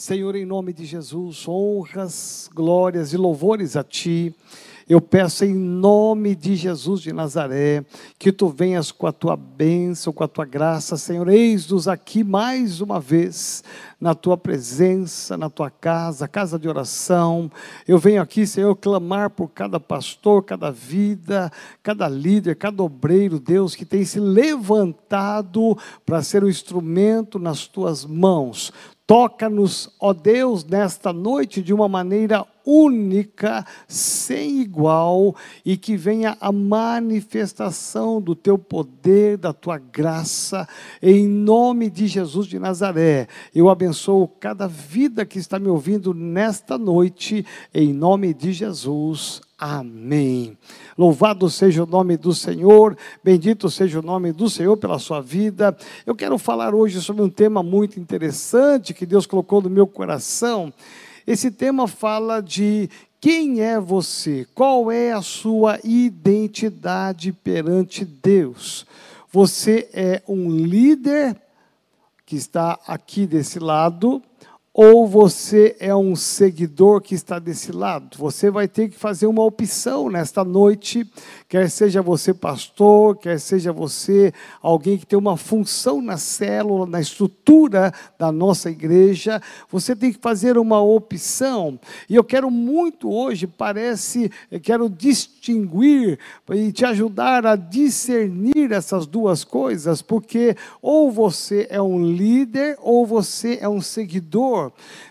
Senhor, em nome de Jesus, honras, glórias e louvores a Ti. Eu peço em nome de Jesus de Nazaré que tu venhas com a tua bênção, com a tua graça, Senhor. Eis-nos aqui mais uma vez na tua presença, na tua casa, casa de oração. Eu venho aqui, Senhor, clamar por cada pastor, cada vida, cada líder, cada obreiro, Deus, que tem se levantado para ser um instrumento nas tuas mãos. Toca-nos, ó Deus, nesta noite de uma maneira única, sem igual, e que venha a manifestação do teu poder, da tua graça, em nome de Jesus de Nazaré. Eu abençoo cada vida que está me ouvindo nesta noite, em nome de Jesus. Amém. Louvado seja o nome do Senhor, bendito seja o nome do Senhor pela sua vida. Eu quero falar hoje sobre um tema muito interessante que Deus colocou no meu coração. Esse tema fala de quem é você, qual é a sua identidade perante Deus. Você é um líder que está aqui desse lado, ou você é um seguidor que está desse lado. Você vai ter que fazer uma opção nesta noite, quer seja você pastor, quer seja você alguém que tem uma função na célula, na estrutura da nossa igreja, você tem que fazer uma opção. E eu quero muito hoje, parece, quero distinguir e te ajudar a discernir essas duas coisas, porque ou você é um líder ou você é um seguidor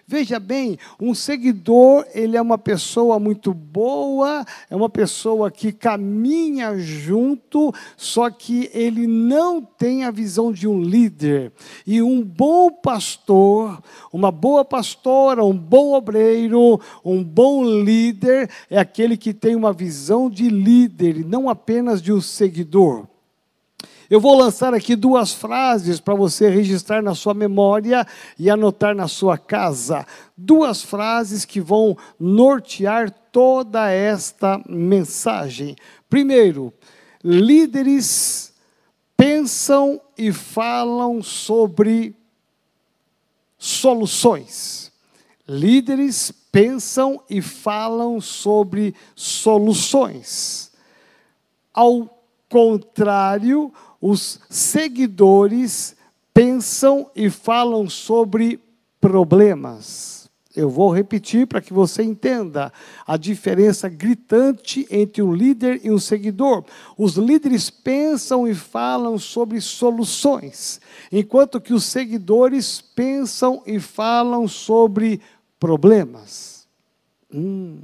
Veja bem, um seguidor, ele é uma pessoa muito boa, é uma pessoa que caminha junto, só que ele não tem a visão de um líder. E um bom pastor, uma boa pastora, um bom obreiro, um bom líder é aquele que tem uma visão de líder e não apenas de um seguidor. Eu vou lançar aqui duas frases para você registrar na sua memória e anotar na sua casa. Duas frases que vão nortear toda esta mensagem. Primeiro, líderes pensam e falam sobre soluções. Líderes pensam e falam sobre soluções. Ao contrário, os seguidores pensam e falam sobre problemas. Eu vou repetir para que você entenda a diferença gritante entre um líder e um seguidor. Os líderes pensam e falam sobre soluções, enquanto que os seguidores pensam e falam sobre problemas. Hum.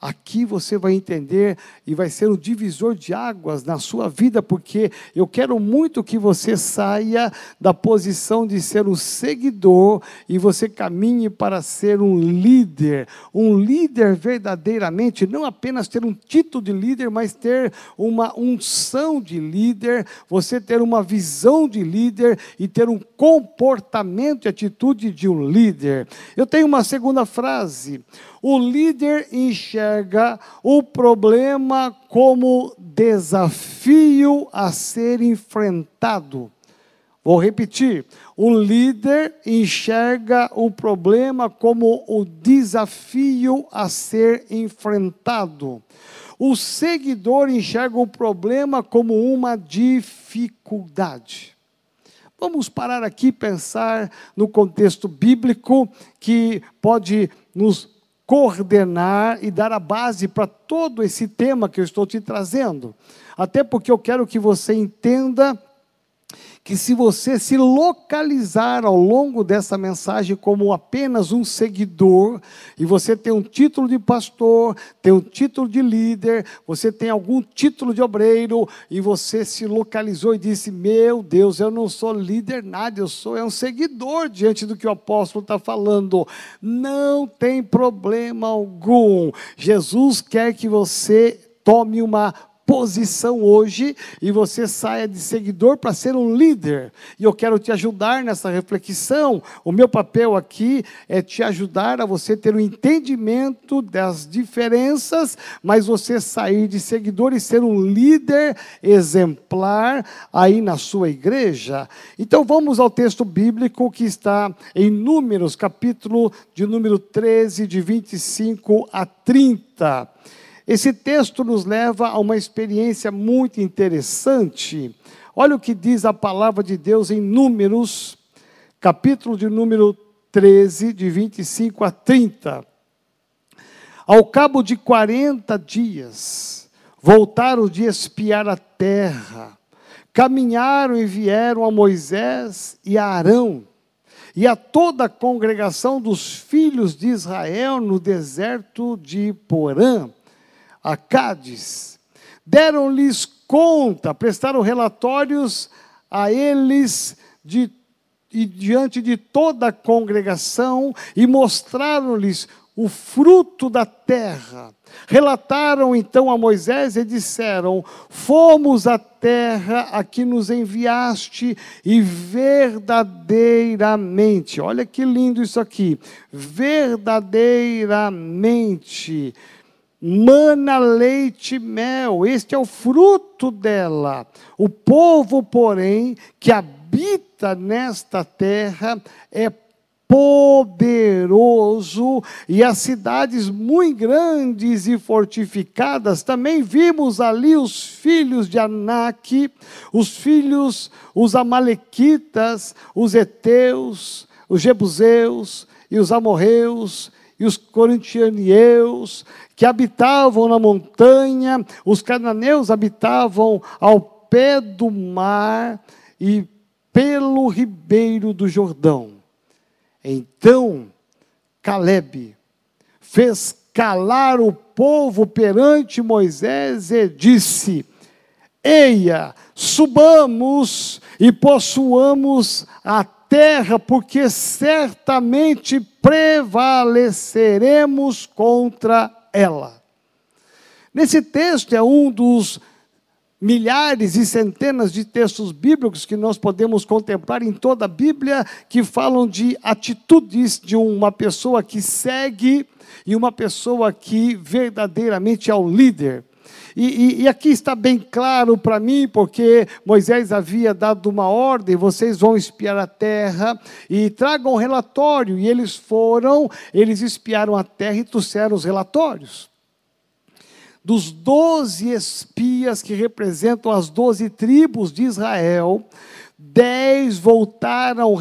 Aqui você vai entender e vai ser um divisor de águas na sua vida, porque eu quero muito que você saia da posição de ser um seguidor e você caminhe para ser um líder. Um líder verdadeiramente, não apenas ter um título de líder, mas ter uma unção de líder, você ter uma visão de líder e ter um comportamento e atitude de um líder. Eu tenho uma segunda frase. O líder enxerga o problema como desafio a ser enfrentado. Vou repetir: o líder enxerga o problema como o desafio a ser enfrentado. O seguidor enxerga o problema como uma dificuldade. Vamos parar aqui e pensar no contexto bíblico que pode nos coordenar e dar a base para todo esse tema que eu estou te trazendo. Até porque eu quero que você entenda que se você se localizar ao longo dessa mensagem como apenas um seguidor, e você tem um título de pastor, tem um título de líder, você tem algum título de obreiro, e você se localizou e disse: Meu Deus, eu não sou líder nada, eu sou é um seguidor diante do que o apóstolo está falando. Não tem problema algum. Jesus quer que você tome uma posição hoje e você saia de seguidor para ser um líder. E eu quero te ajudar nessa reflexão. O meu papel aqui é te ajudar a você ter um entendimento das diferenças, mas você sair de seguidor e ser um líder exemplar aí na sua igreja. Então vamos ao texto bíblico que está em Números, capítulo de número 13, de 25 a 30. Esse texto nos leva a uma experiência muito interessante. Olha o que diz a palavra de Deus em Números, capítulo de número 13, de 25 a 30. Ao cabo de 40 dias, voltaram de espiar a terra, caminharam e vieram a Moisés e a Arão, e a toda a congregação dos filhos de Israel no deserto de Porã a Cádiz. Deram-lhes conta, prestaram relatórios a eles de, e diante de toda a congregação e mostraram-lhes o fruto da terra. Relataram então a Moisés e disseram: Fomos à terra a que nos enviaste, e verdadeiramente, olha que lindo isso aqui, verdadeiramente mana leite e mel, este é o fruto dela. O povo, porém, que habita nesta terra é poderoso e as cidades muito grandes e fortificadas. Também vimos ali os filhos de Anak, os filhos, os amalequitas, os heteus, os jebuseus e os amorreus e os corintianeus, que habitavam na montanha, os cananeus habitavam ao pé do mar e pelo ribeiro do Jordão. Então Caleb fez calar o povo perante Moisés e disse: Eia, subamos e possuamos a terra, porque certamente prevaleceremos contra ela. Nesse texto é um dos milhares e centenas de textos bíblicos que nós podemos contemplar em toda a Bíblia que falam de atitudes de uma pessoa que segue e uma pessoa que verdadeiramente é o líder. E, e, e aqui está bem claro para mim, porque Moisés havia dado uma ordem: vocês vão espiar a terra e tragam um relatório. E eles foram, eles espiaram a terra e trouxeram os relatórios dos doze espias que representam as doze tribos de Israel, dez voltaram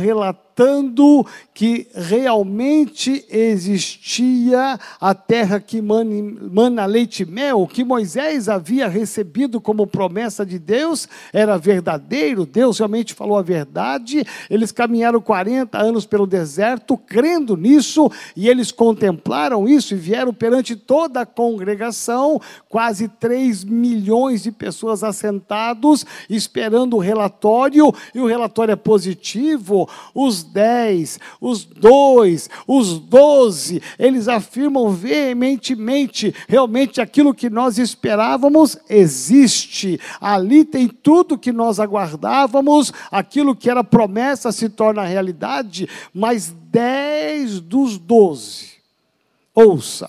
relatando que realmente existia a terra que mana leite e mel, que Moisés havia recebido como promessa de Deus, era verdadeiro, Deus realmente falou a verdade. Eles caminharam 40 anos pelo deserto, crendo nisso, e eles contemplaram isso e vieram perante toda a congregação, quase 3 milhões de pessoas assentados, esperando o relatório, e o relatório é positivo. Os 10, os dois, os doze, eles afirmam veementemente: realmente aquilo que nós esperávamos existe. Ali tem tudo que nós aguardávamos, aquilo que era promessa se torna realidade, mas dez dos doze, ouça,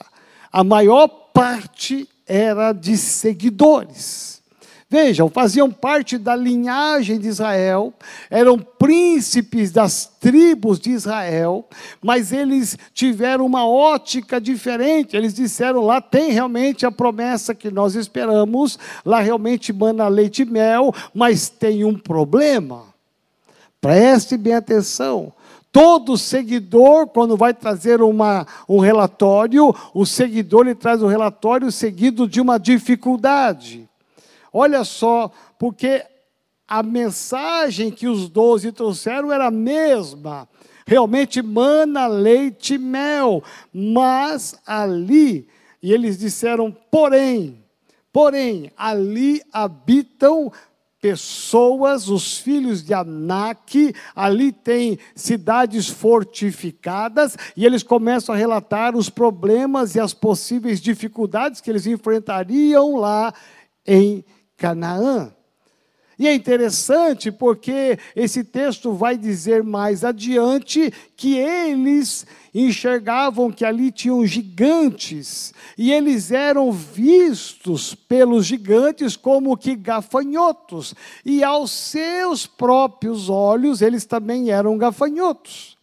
a maior parte era de seguidores Vejam, faziam parte da linhagem de Israel, eram príncipes das tribos de Israel, mas eles tiveram uma ótica diferente. Eles disseram: lá tem realmente a promessa que nós esperamos, lá realmente mana leite e mel, mas tem um problema. Preste bem atenção. Todo seguidor, quando vai trazer uma, um relatório, o seguidor ele traz o um relatório seguido de uma dificuldade. Olha só, porque a mensagem que os doze trouxeram era a mesma. Realmente mana leite e mel. Mas ali, e eles disseram, porém, porém, ali habitam pessoas, os filhos de Anak, ali tem cidades fortificadas, e eles começam a relatar os problemas e as possíveis dificuldades que eles enfrentariam lá em Canaã. E é interessante porque esse texto vai dizer mais adiante que eles enxergavam que ali tinham gigantes, e eles eram vistos pelos gigantes como que gafanhotos, e aos seus próprios olhos eles também eram gafanhotos.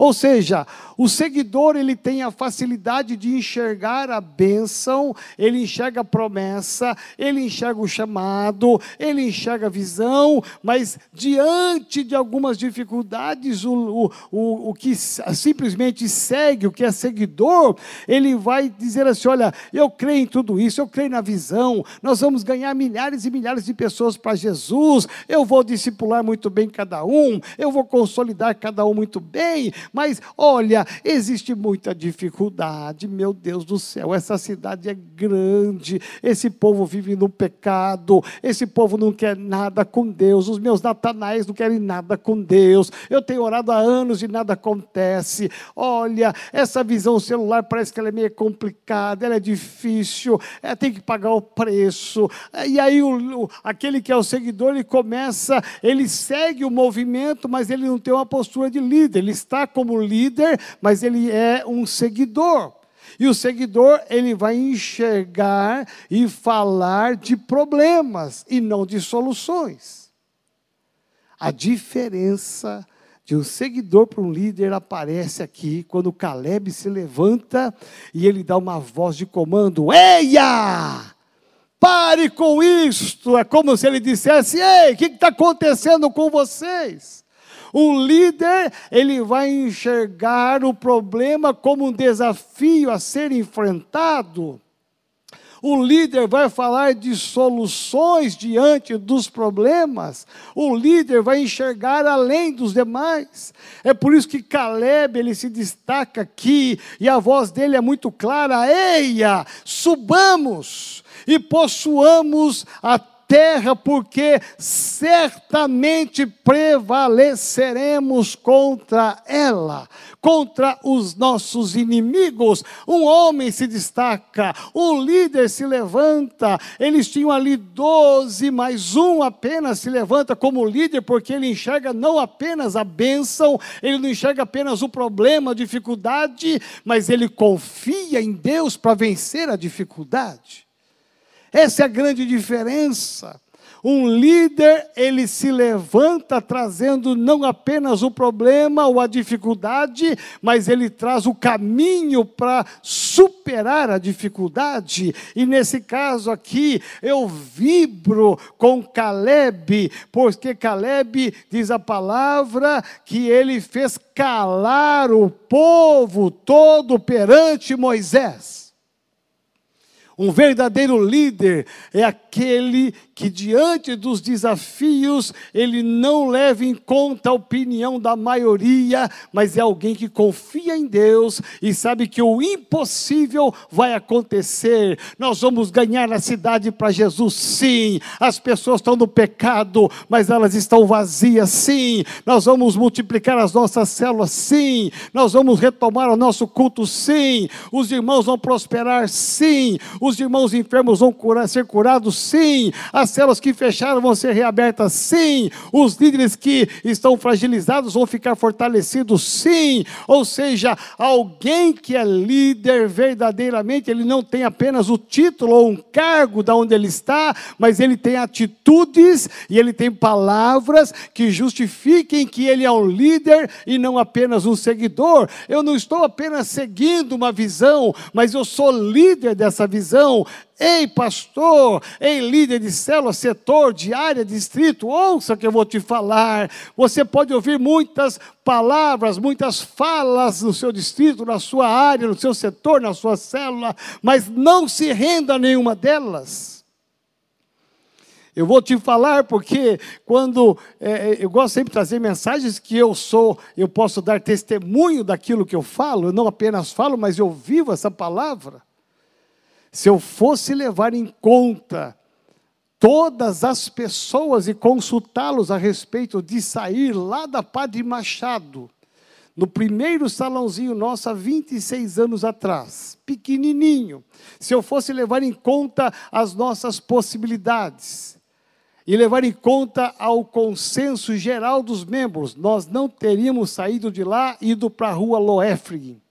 Ou seja, o seguidor ele tem a facilidade de enxergar a bênção, ele enxerga a promessa, ele enxerga o chamado, ele enxerga a visão, mas diante de algumas dificuldades, o, o, o, o que simplesmente segue, o que é seguidor, ele vai dizer assim: olha, eu creio em tudo isso, eu creio na visão, nós vamos ganhar milhares e milhares de pessoas para Jesus, eu vou discipular muito bem cada um, eu vou consolidar cada um muito bem, mas olha, existe muita dificuldade, meu Deus do céu, essa cidade é grande, esse povo vive no pecado, esse povo não quer nada com Deus, os meus natanais não querem nada com Deus, eu tenho orado há anos e nada acontece. Olha, essa visão celular parece que ela é meio complicada, ela é difícil, é, tem que pagar o preço. E aí o, aquele que é o seguidor, ele começa, ele segue o movimento, mas ele não tem uma postura de líder, ele está como líder, mas ele é um seguidor. E o seguidor, ele vai enxergar e falar de problemas e não de soluções. A diferença de um seguidor para um líder aparece aqui quando Caleb se levanta e ele dá uma voz de comando: Eia! Pare com isto! É como se ele dissesse: Ei, o que está acontecendo com vocês? O líder, ele vai enxergar o problema como um desafio a ser enfrentado. O líder vai falar de soluções diante dos problemas. O líder vai enxergar além dos demais. É por isso que Caleb ele se destaca aqui e a voz dele é muito clara: Eia, subamos e possuamos a terra, porque certamente prevaleceremos contra ela, contra os nossos inimigos. Um homem se destaca, um líder se levanta. Eles tinham ali doze, mas um apenas se levanta como líder, porque ele enxerga não apenas a bênção, ele não enxerga apenas o problema, a dificuldade, mas ele confia em Deus para vencer a dificuldade. Essa é a grande diferença. Um líder, ele se levanta trazendo não apenas o problema ou a dificuldade, mas ele traz o caminho para superar a dificuldade. E nesse caso aqui, eu vibro com Caleb, porque Caleb diz a palavra que ele fez calar o povo todo perante Moisés. Um verdadeiro líder é aquele que, diante dos desafios, ele não leva em conta a opinião da maioria, mas é alguém que confia em Deus e sabe que o impossível vai acontecer. Nós vamos ganhar a cidade para Jesus, sim. As pessoas estão no pecado, mas elas estão vazias, sim. Nós vamos multiplicar as nossas células, sim. Nós vamos retomar o nosso culto, sim. Os irmãos vão prosperar, sim. Os os irmãos enfermos vão curar, ser curados? Sim. As células que fecharam vão ser reabertas? Sim. Os líderes que estão fragilizados vão ficar fortalecidos? Sim. Ou seja, alguém que é líder verdadeiramente, ele não tem apenas o título ou um cargo da onde ele está, mas ele tem atitudes e ele tem palavras que justifiquem que ele é um líder e não apenas um seguidor. Eu não estou apenas seguindo uma visão, mas eu sou líder dessa visão Ei, pastor, ei, líder de célula, setor, de área, distrito, ouça que eu vou te falar. Você pode ouvir muitas palavras, muitas falas no seu distrito, na sua área, no seu setor, na sua célula, mas não se renda a nenhuma delas. Eu vou te falar porque quando é, eu gosto sempre de trazer mensagens que eu sou, eu posso dar testemunho daquilo que eu falo, eu não apenas falo, mas eu vivo essa palavra. Se eu fosse levar em conta todas as pessoas e consultá-los a respeito de sair lá da Padre Machado, no primeiro salãozinho nosso há 26 anos atrás, pequenininho, se eu fosse levar em conta as nossas possibilidades e levar em conta ao consenso geral dos membros, nós não teríamos saído de lá e ido para a rua Loefrig.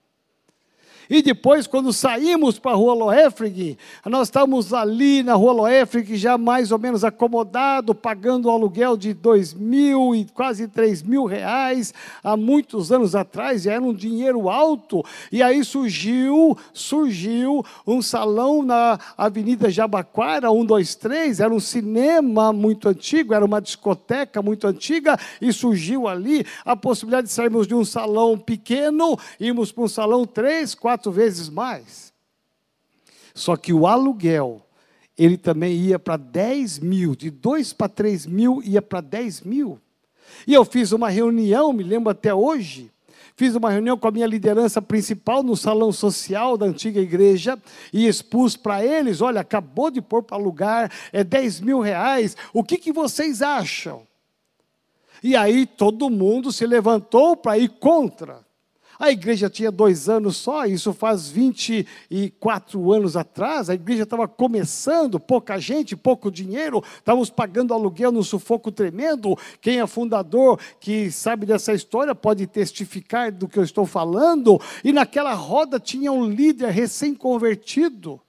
E depois, quando saímos para a rua Loefrig, nós estávamos ali na rua Loefrig, já mais ou menos acomodado, pagando um aluguel de dois mil e quase três mil reais, há muitos anos atrás, já era um dinheiro alto. E aí surgiu, surgiu um salão na Avenida Jabaquara, 123, era um cinema muito antigo, era uma discoteca muito antiga, e surgiu ali a possibilidade de sairmos de um salão pequeno, irmos para um salão três, quatro quatro vezes mais. Só que o aluguel, ele também ia para 10 mil, de 2 para 3 mil ia para 10 mil. E eu fiz uma reunião, me lembro até hoje, fiz uma reunião com a minha liderança principal no salão social da antiga igreja e expus para eles: olha, acabou de pôr para alugar, é 10 mil reais, o que, que vocês acham? E aí todo mundo se levantou para ir contra. A igreja tinha dois anos só, isso faz 24 anos atrás. A igreja estava começando, pouca gente, pouco dinheiro, estávamos pagando aluguel num sufoco tremendo. Quem é fundador, que sabe dessa história, pode testificar do que eu estou falando. E naquela roda tinha um líder recém-convertido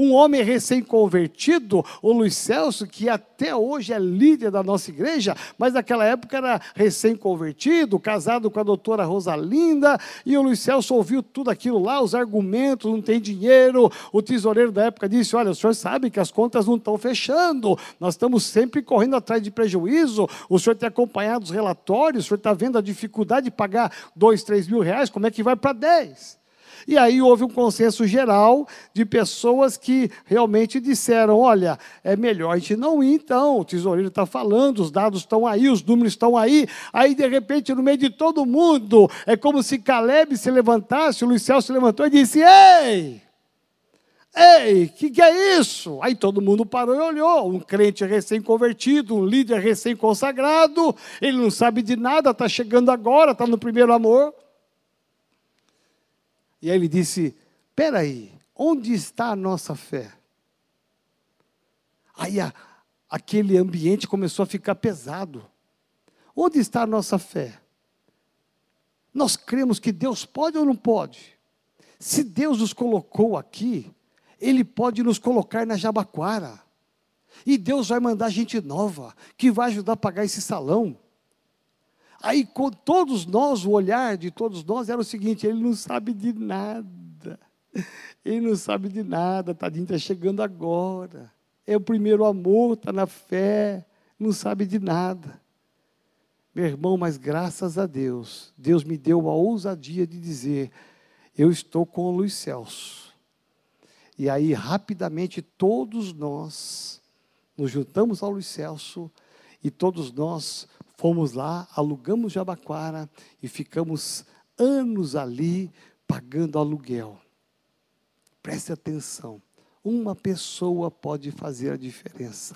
um homem recém-convertido, o Luiz Celso, que até hoje é líder da nossa igreja, mas naquela época era recém-convertido, casado com a doutora Rosalinda, e o Luiz Celso ouviu tudo aquilo lá, os argumentos, não tem dinheiro. O tesoureiro da época disse: Olha, o senhor sabe que as contas não estão fechando, nós estamos sempre correndo atrás de prejuízo, o senhor tem acompanhado os relatórios, o senhor está vendo a dificuldade de pagar dois, três mil reais, como é que vai para dez? E aí houve um consenso geral de pessoas que realmente disseram: olha, é melhor a gente não ir, então. O tesoureiro está falando, os dados estão aí, os números estão aí. Aí, de repente, no meio de todo mundo, é como se Caleb se levantasse, o Luiz Celso se levantou e disse: Ei! Ei, o que, que é isso? Aí todo mundo parou e olhou. Um crente recém-convertido, um líder recém-consagrado, ele não sabe de nada, está chegando agora, está no primeiro amor. E aí ele disse: Peraí, onde está a nossa fé? Aí a, aquele ambiente começou a ficar pesado. Onde está a nossa fé? Nós cremos que Deus pode ou não pode? Se Deus nos colocou aqui, Ele pode nos colocar na Jabaquara. E Deus vai mandar gente nova, que vai ajudar a pagar esse salão. Aí com todos nós, o olhar de todos nós era o seguinte: ele não sabe de nada. Ele não sabe de nada, tadinho, está chegando agora. É o primeiro amor, está na fé, não sabe de nada. Meu irmão, mas graças a Deus, Deus me deu a ousadia de dizer: eu estou com o Luiz Celso. E aí, rapidamente, todos nós nos juntamos ao Luiz Celso e todos nós Fomos lá, alugamos Jabaquara e ficamos anos ali pagando aluguel. Preste atenção. Uma pessoa pode fazer a diferença.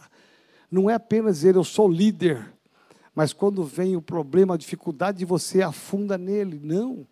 Não é apenas dizer eu sou líder, mas quando vem o problema, a dificuldade, você afunda nele. Não.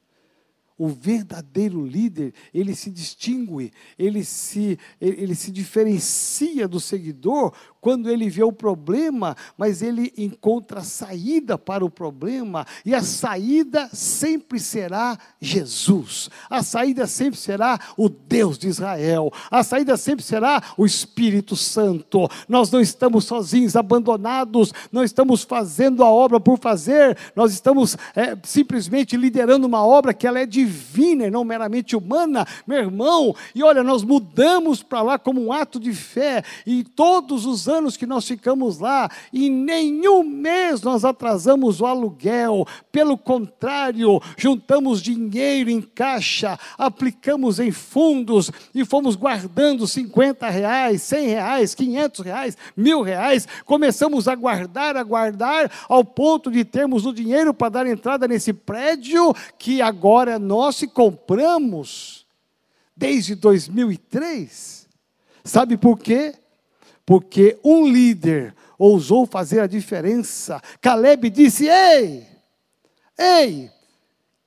O verdadeiro líder, ele se distingue, ele se, ele se diferencia do seguidor quando ele vê o problema, mas ele encontra saída para o problema, e a saída sempre será Jesus, a saída sempre será o Deus de Israel, a saída sempre será o Espírito Santo. Nós não estamos sozinhos, abandonados, não estamos fazendo a obra por fazer, nós estamos é, simplesmente liderando uma obra que ela é divina e não meramente humana, meu irmão, e olha, nós mudamos para lá como um ato de fé, e todos os anos que nós ficamos lá, em nenhum mês nós atrasamos o aluguel, pelo contrário, juntamos dinheiro em caixa, aplicamos em fundos e fomos guardando 50 reais, 100 reais, 500 reais, mil reais, começamos a guardar, a guardar, ao ponto de termos o dinheiro para dar entrada nesse prédio que agora é nosso e compramos desde 2003. Sabe por quê? porque um líder ousou fazer a diferença. Caleb disse: Ei, ei,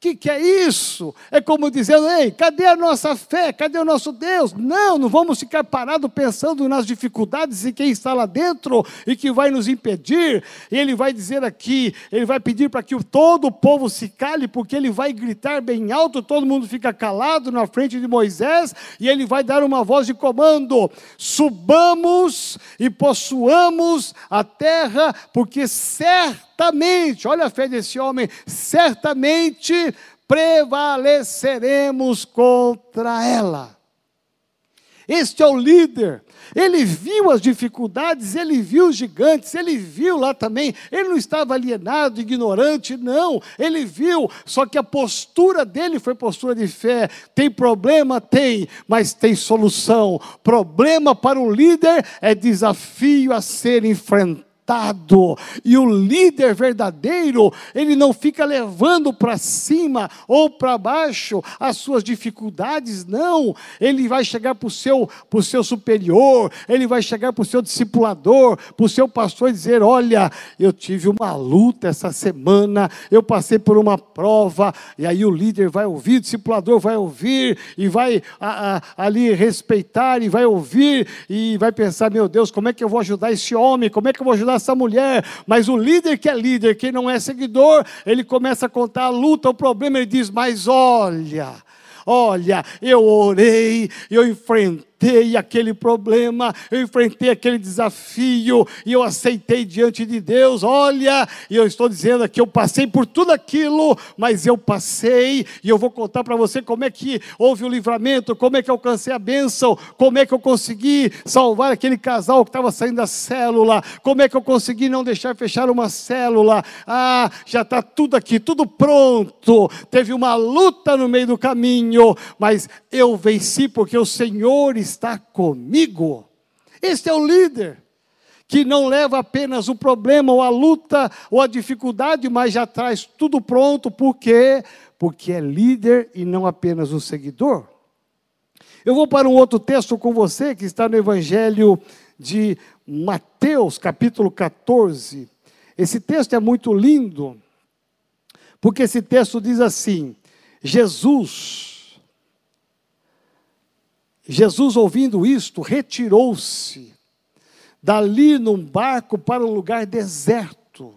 que, que é isso? É como dizendo, ei, cadê a nossa fé? Cadê o nosso Deus? Não, não vamos ficar parados pensando nas dificuldades e quem está lá dentro e que vai nos impedir. Ele vai dizer aqui, ele vai pedir para que todo o povo se cale, porque ele vai gritar bem alto, todo mundo fica calado na frente de Moisés, e ele vai dar uma voz de comando: subamos e possuamos a terra, porque certamente, olha a fé desse homem, certamente prevaleceremos contra ela. Este é o líder. Ele viu as dificuldades, ele viu os gigantes, ele viu lá também. Ele não estava alienado, ignorante, não. Ele viu, só que a postura dele foi postura de fé. Tem problema? Tem, mas tem solução. Problema para o líder é desafio a ser enfrentado e o líder verdadeiro, ele não fica levando para cima ou para baixo as suas dificuldades, não. Ele vai chegar para o seu, seu superior, ele vai chegar para o seu discipulador, para o seu pastor e dizer: Olha, eu tive uma luta essa semana, eu passei por uma prova, e aí o líder vai ouvir, o discipulador vai ouvir, e vai a, a, ali respeitar, e vai ouvir, e vai pensar: Meu Deus, como é que eu vou ajudar esse homem? Como é que eu vou ajudar essa mulher, mas o líder que é líder, quem não é seguidor, ele começa a contar a luta, o problema, ele diz: Mas olha, olha, eu orei, eu enfrentei enfrentei aquele problema, eu enfrentei aquele desafio e eu aceitei diante de Deus. Olha, e eu estou dizendo aqui, eu passei por tudo aquilo, mas eu passei e eu vou contar para você como é que houve o livramento, como é que eu alcancei a bênção, como é que eu consegui salvar aquele casal que estava saindo da célula, como é que eu consegui não deixar fechar uma célula. Ah, já está tudo aqui, tudo pronto. Teve uma luta no meio do caminho, mas eu venci porque o Senhor está comigo. Este é o líder que não leva apenas o problema ou a luta ou a dificuldade, mas já traz tudo pronto, por quê? Porque é líder e não apenas um seguidor. Eu vou para um outro texto com você que está no Evangelho de Mateus, capítulo 14. Esse texto é muito lindo, porque esse texto diz assim: Jesus Jesus, ouvindo isto, retirou-se dali num barco para um lugar deserto,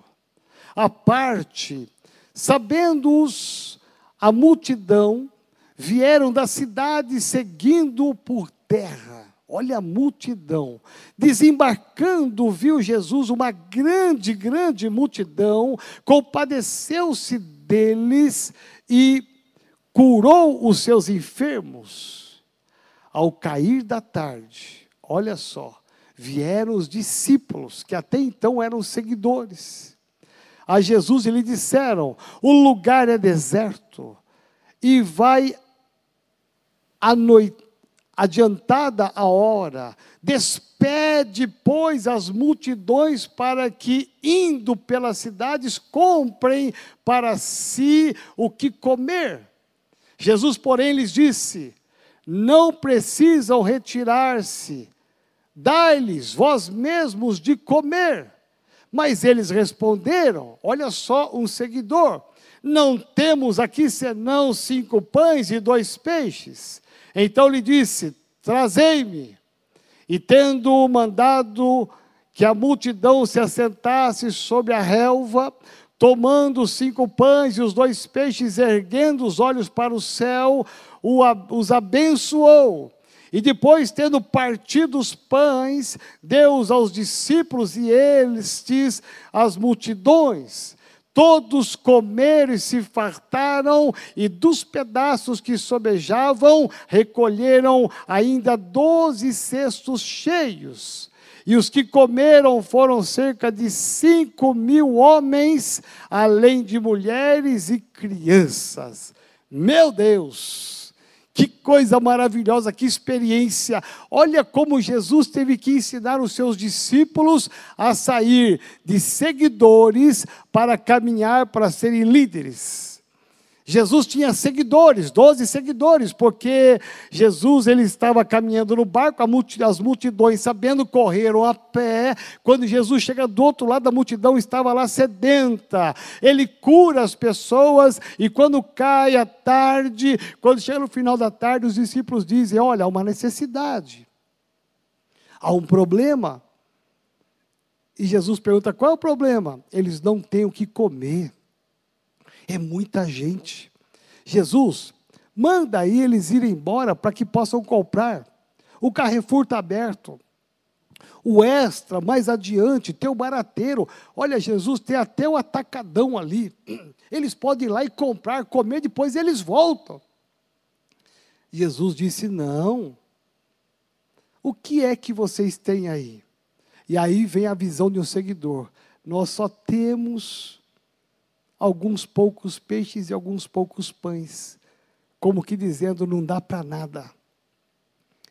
à parte, sabendo-os a multidão, vieram da cidade seguindo por terra. Olha a multidão. Desembarcando, viu Jesus uma grande, grande multidão, compadeceu-se deles e curou os seus enfermos ao cair da tarde, olha só, vieram os discípulos, que até então eram seguidores, a Jesus e lhe disseram: O lugar é deserto, e vai adiantada a hora, despede, pois, as multidões para que, indo pelas cidades, comprem para si o que comer. Jesus, porém, lhes disse: não precisam retirar-se, dai-lhes vós mesmos de comer. Mas eles responderam: Olha só, um seguidor, não temos aqui senão cinco pães e dois peixes. Então lhe disse: Trazei-me. E tendo mandado que a multidão se assentasse sobre a relva, tomando os cinco pães e os dois peixes, erguendo os olhos para o céu, os abençoou. E depois, tendo partido os pães, deu-os aos discípulos e eles as multidões. Todos comeram e se fartaram, e dos pedaços que sobejavam, recolheram ainda doze cestos cheios. E os que comeram foram cerca de cinco mil homens, além de mulheres e crianças. Meu Deus! Que coisa maravilhosa, que experiência. Olha como Jesus teve que ensinar os seus discípulos a sair de seguidores para caminhar para serem líderes. Jesus tinha seguidores, doze seguidores, porque Jesus ele estava caminhando no barco, as multidões, sabendo, correram a pé. Quando Jesus chega do outro lado, a multidão estava lá sedenta. Ele cura as pessoas, e quando cai a tarde, quando chega no final da tarde, os discípulos dizem: Olha, há uma necessidade, há um problema. E Jesus pergunta: Qual é o problema? Eles não têm o que comer. É muita gente. Jesus, manda aí eles irem embora para que possam comprar. O Carrefour está aberto. O extra, mais adiante, tem o barateiro. Olha, Jesus, tem até o atacadão ali. Eles podem ir lá e comprar, comer, depois eles voltam. Jesus disse: Não. O que é que vocês têm aí? E aí vem a visão de um seguidor. Nós só temos alguns poucos peixes e alguns poucos pães, como que dizendo: não dá para nada.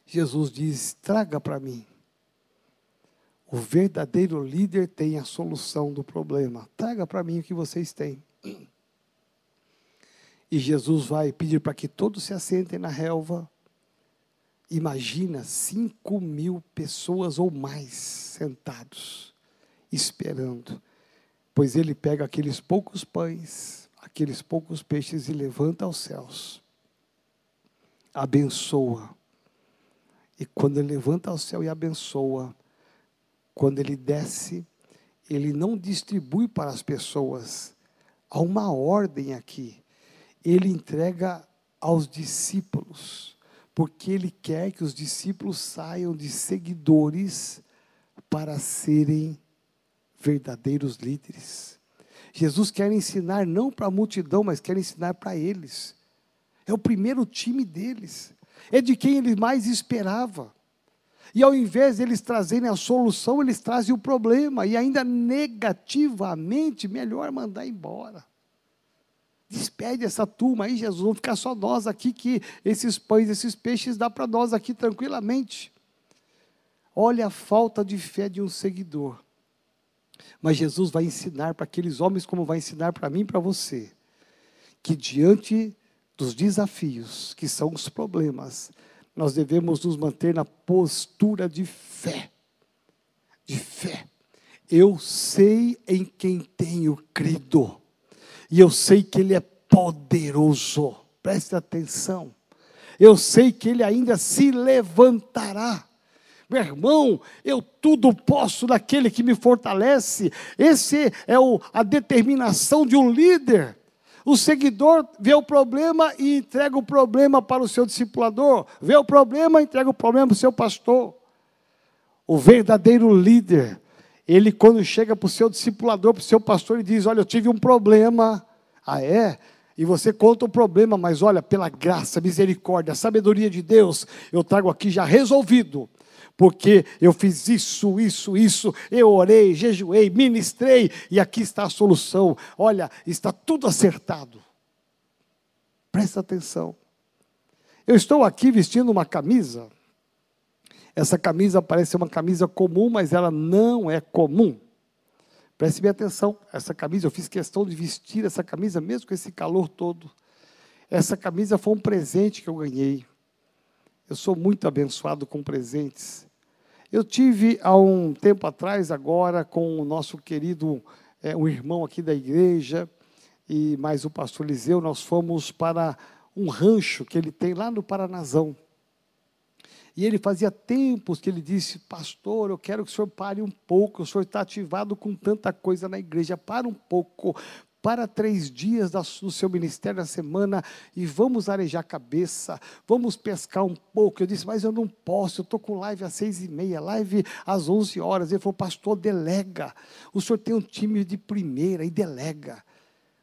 Jesus diz: traga para mim. O verdadeiro líder tem a solução do problema. Traga para mim o que vocês têm. E Jesus vai pedir para que todos se assentem na relva. Imagina cinco mil pessoas ou mais sentados, esperando. Pois ele pega aqueles poucos pães, aqueles poucos peixes e levanta aos céus. Abençoa. E quando ele levanta ao céu e abençoa, quando ele desce, ele não distribui para as pessoas. Há uma ordem aqui. Ele entrega aos discípulos, porque ele quer que os discípulos saiam de seguidores para serem verdadeiros líderes. Jesus quer ensinar não para a multidão, mas quer ensinar para eles. É o primeiro time deles. É de quem ele mais esperava. E ao invés de eles trazerem a solução, eles trazem o problema. E ainda negativamente, melhor mandar embora. Despede essa turma aí, Jesus. Vamos ficar só nós aqui, que esses pães, esses peixes dá para nós aqui tranquilamente. Olha a falta de fé de um seguidor. Mas Jesus vai ensinar para aqueles homens, como vai ensinar para mim e para você, que diante dos desafios, que são os problemas, nós devemos nos manter na postura de fé. De fé. Eu sei em quem tenho crido, e eu sei que Ele é poderoso. Preste atenção. Eu sei que Ele ainda se levantará. Meu irmão, eu tudo posso naquele que me fortalece. Esse é o, a determinação de um líder. O seguidor vê o problema e entrega o problema para o seu discipulador. Vê o problema e entrega o problema para o seu pastor. O verdadeiro líder, ele quando chega para o seu discipulador, para o seu pastor, ele diz: Olha, eu tive um problema. Ah, é? E você conta o problema, mas olha, pela graça, misericórdia, sabedoria de Deus, eu trago aqui já resolvido porque eu fiz isso, isso, isso, eu orei, jejuei, ministrei, e aqui está a solução. Olha, está tudo acertado. Presta atenção. Eu estou aqui vestindo uma camisa. Essa camisa parece uma camisa comum, mas ela não é comum. Preste bem atenção. Essa camisa, eu fiz questão de vestir essa camisa, mesmo com esse calor todo. Essa camisa foi um presente que eu ganhei. Eu sou muito abençoado com presentes. Eu tive há um tempo atrás, agora, com o nosso querido, é, um irmão aqui da igreja, e mais o pastor Liseu, nós fomos para um rancho que ele tem lá no Paranazão. E ele fazia tempos que ele disse, pastor, eu quero que o senhor pare um pouco, o senhor está ativado com tanta coisa na igreja, para um pouco, para três dias do seu ministério na semana e vamos arejar a cabeça, vamos pescar um pouco. Eu disse, mas eu não posso, eu estou com live às seis e meia, live às onze horas. Ele falou, pastor, delega. O senhor tem um time de primeira e delega.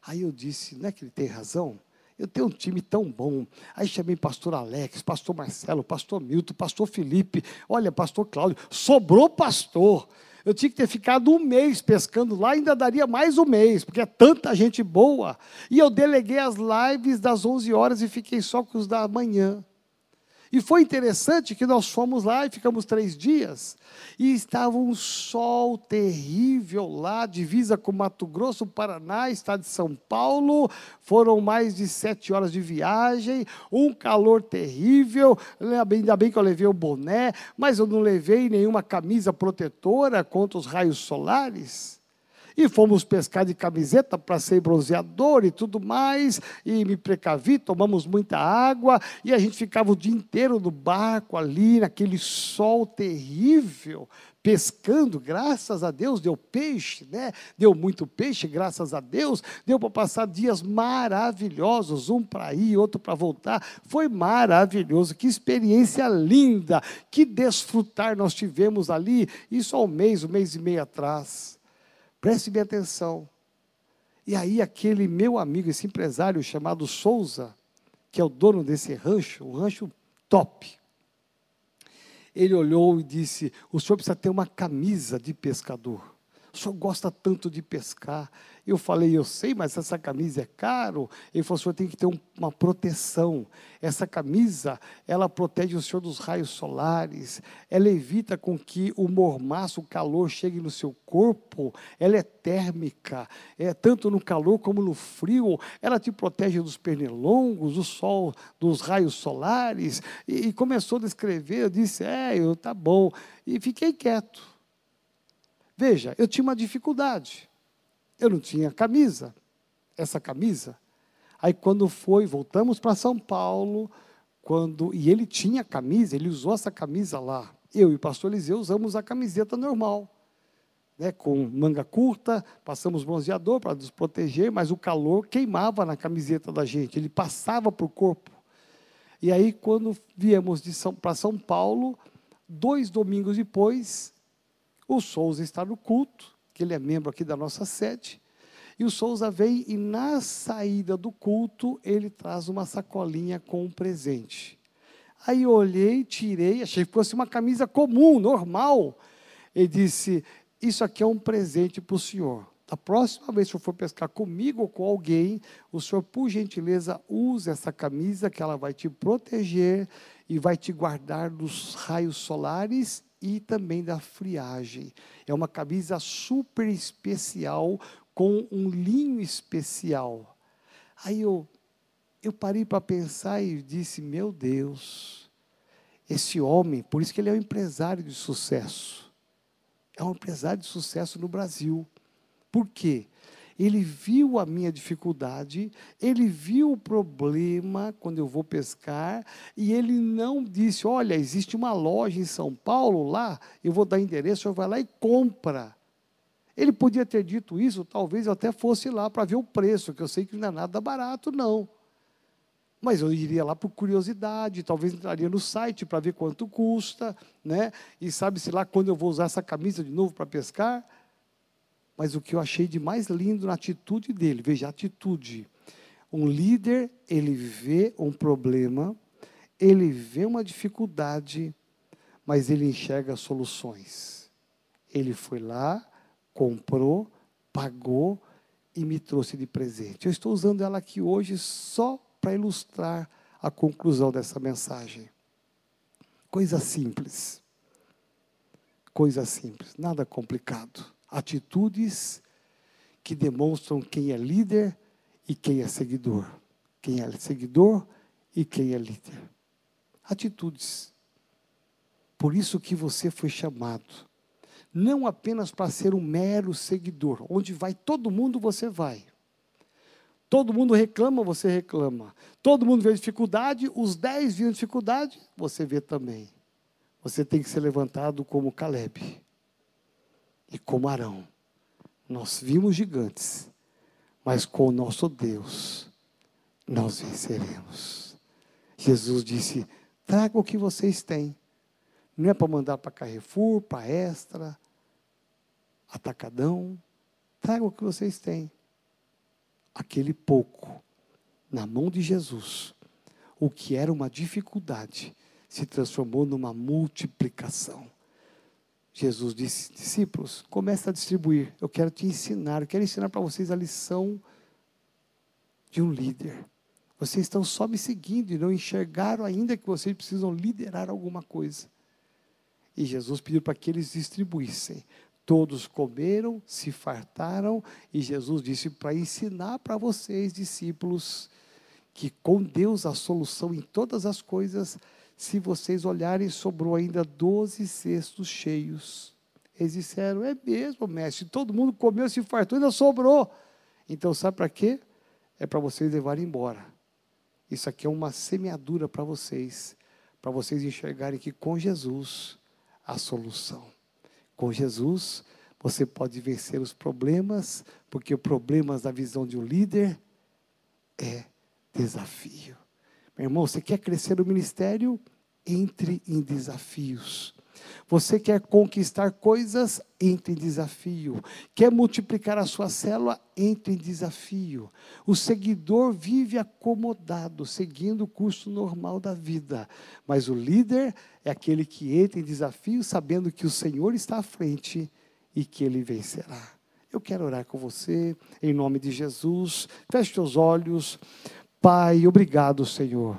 Aí eu disse, não é que ele tem razão? Eu tenho um time tão bom. Aí chamei pastor Alex, pastor Marcelo, pastor Milton, pastor Felipe, olha, pastor Cláudio, sobrou pastor. Eu tinha que ter ficado um mês pescando lá, ainda daria mais um mês, porque é tanta gente boa. E eu deleguei as lives das 11 horas e fiquei só com os da manhã. E foi interessante que nós fomos lá e ficamos três dias, e estava um sol terrível lá, divisa com Mato Grosso, Paraná, estado de São Paulo, foram mais de sete horas de viagem, um calor terrível, ainda bem que eu levei o boné, mas eu não levei nenhuma camisa protetora contra os raios solares. E fomos pescar de camiseta para ser bronzeador e tudo mais, e me precavi, tomamos muita água, e a gente ficava o dia inteiro no barco ali, naquele sol terrível, pescando, graças a Deus, deu peixe, né? Deu muito peixe, graças a Deus, deu para passar dias maravilhosos, um para ir, outro para voltar. Foi maravilhoso, que experiência linda, que desfrutar nós tivemos ali, isso há um mês, um mês e meio atrás. Preste bem atenção. E aí, aquele meu amigo, esse empresário chamado Souza, que é o dono desse rancho, um rancho top, ele olhou e disse: O senhor precisa ter uma camisa de pescador. O senhor gosta tanto de pescar. Eu falei, eu sei, mas essa camisa é caro. Ele falou, o senhor tem que ter um, uma proteção. Essa camisa, ela protege o senhor dos raios solares. Ela evita com que o mormaço, o calor chegue no seu corpo. Ela é térmica, é tanto no calor como no frio. Ela te protege dos pernilongos, do sol, dos raios solares. E, e começou a descrever. Eu disse, é, eu, tá bom. E fiquei quieto. Veja, eu tinha uma dificuldade. Eu não tinha camisa, essa camisa. Aí quando foi, voltamos para São Paulo, quando e ele tinha camisa, ele usou essa camisa lá. Eu e o pastor Eliseu usamos a camiseta normal, né, com manga curta, passamos bronzeador para nos proteger, mas o calor queimava na camiseta da gente, ele passava para o corpo. E aí, quando viemos para São Paulo, dois domingos depois, o Souza está no culto, que ele é membro aqui da nossa sede. E o Souza vem e na saída do culto ele traz uma sacolinha com um presente. Aí eu olhei, tirei, achei que fosse uma camisa comum, normal. Ele disse: Isso aqui é um presente para o senhor. Da próxima vez que eu for pescar comigo ou com alguém, o senhor, por gentileza, use essa camisa que ela vai te proteger e vai te guardar dos raios solares e também da friagem. É uma camisa super especial com um linho especial. Aí eu eu parei para pensar e disse: "Meu Deus, esse homem, por isso que ele é um empresário de sucesso. É um empresário de sucesso no Brasil. Por quê? Ele viu a minha dificuldade, ele viu o problema quando eu vou pescar, e ele não disse: Olha, existe uma loja em São Paulo lá, eu vou dar endereço, senhor vai lá e compra. Ele podia ter dito isso, talvez eu até fosse lá para ver o preço, que eu sei que não é nada barato, não. Mas eu iria lá por curiosidade, talvez entraria no site para ver quanto custa, né? E sabe-se lá quando eu vou usar essa camisa de novo para pescar. Mas o que eu achei de mais lindo na atitude dele, veja atitude. Um líder, ele vê um problema, ele vê uma dificuldade, mas ele enxerga soluções. Ele foi lá, comprou, pagou e me trouxe de presente. Eu estou usando ela aqui hoje só para ilustrar a conclusão dessa mensagem. Coisa simples. Coisa simples, nada complicado atitudes que demonstram quem é líder e quem é seguidor. Quem é seguidor e quem é líder. Atitudes. Por isso que você foi chamado. Não apenas para ser um mero seguidor, onde vai todo mundo, você vai. Todo mundo reclama, você reclama. Todo mundo vê dificuldade, os dez viram dificuldade, você vê também. Você tem que ser levantado como Caleb e como Arão. Nós vimos gigantes, mas com o nosso Deus nós venceremos. Jesus disse: traga o que vocês têm. Não é para mandar para Carrefour, para Extra, Atacadão. Traga o que vocês têm. Aquele pouco, na mão de Jesus, o que era uma dificuldade, se transformou numa multiplicação. Jesus disse: discípulos, comece a distribuir. Eu quero te ensinar, eu quero ensinar para vocês a lição de um líder. Vocês estão só me seguindo e não enxergaram ainda que vocês precisam liderar alguma coisa. E Jesus pediu para que eles distribuíssem. Todos comeram, se fartaram, e Jesus disse para ensinar para vocês, discípulos, que com Deus a solução em todas as coisas, se vocês olharem, sobrou ainda doze cestos cheios. Eles disseram: É mesmo, mestre, todo mundo comeu, se fartou, ainda sobrou. Então, sabe para quê? É para vocês levarem embora. Isso aqui é uma semeadura para vocês, para vocês enxergarem que com Jesus a solução. Com Jesus você pode vencer os problemas, porque os problemas da visão de um líder é desafio. Meu irmão, você quer crescer no ministério? Entre em desafios. Você quer conquistar coisas? Entre em desafio. Quer multiplicar a sua célula? Entre em desafio. O seguidor vive acomodado, seguindo o curso normal da vida. Mas o líder é aquele que entra em desafio, sabendo que o Senhor está à frente e que ele vencerá. Eu quero orar com você, em nome de Jesus. Feche os olhos. Pai, obrigado, Senhor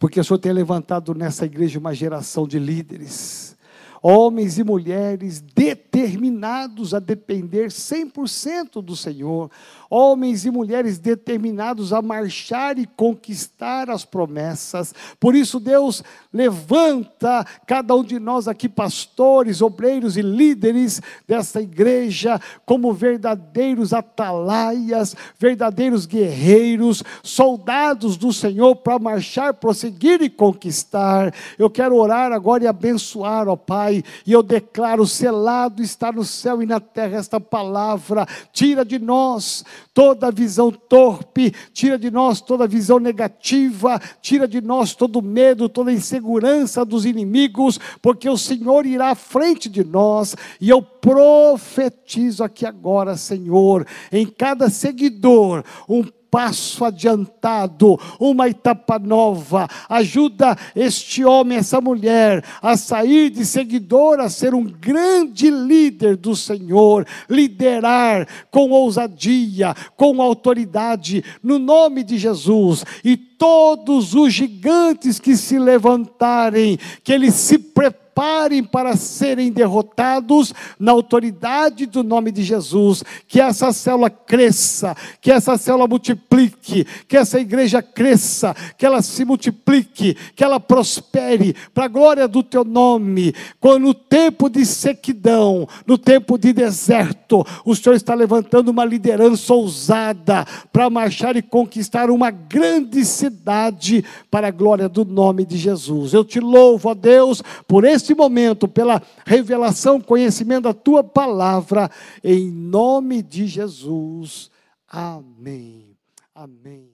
porque o Senhor tem levantado nessa igreja uma geração de líderes, homens e mulheres determinados a depender 100% do Senhor, homens e mulheres determinados a marchar e conquistar as promessas. Por isso, Deus levanta cada um de nós aqui, pastores, obreiros e líderes dessa igreja, como verdadeiros atalaias, verdadeiros guerreiros, soldados do Senhor para marchar, prosseguir e conquistar. Eu quero orar agora e abençoar, ó Pai, e eu declaro: selado está no céu e na terra esta palavra, tira de nós toda visão torpe, tira de nós toda visão negativa, tira de nós todo medo, toda insegurança dos inimigos, porque o Senhor irá à frente de nós, e eu profetizo aqui agora, Senhor, em cada seguidor, um passo adiantado, uma etapa nova. Ajuda este homem, essa mulher, a sair de seguidor, a ser um grande líder do Senhor, liderar com ousadia, com autoridade, no nome de Jesus. E todos os gigantes que se levantarem, que eles se preparem preparem para serem derrotados na autoridade do nome de Jesus. Que essa célula cresça, que essa célula multiplique, que essa igreja cresça, que ela se multiplique, que ela prospere para a glória do teu nome. Quando no tempo de sequidão, no tempo de deserto, o Senhor está levantando uma liderança ousada para marchar e conquistar uma grande cidade para a glória do nome de Jesus. Eu te louvo, ó Deus, por esse neste momento, pela revelação, conhecimento da tua palavra, em nome de Jesus. Amém. Amém.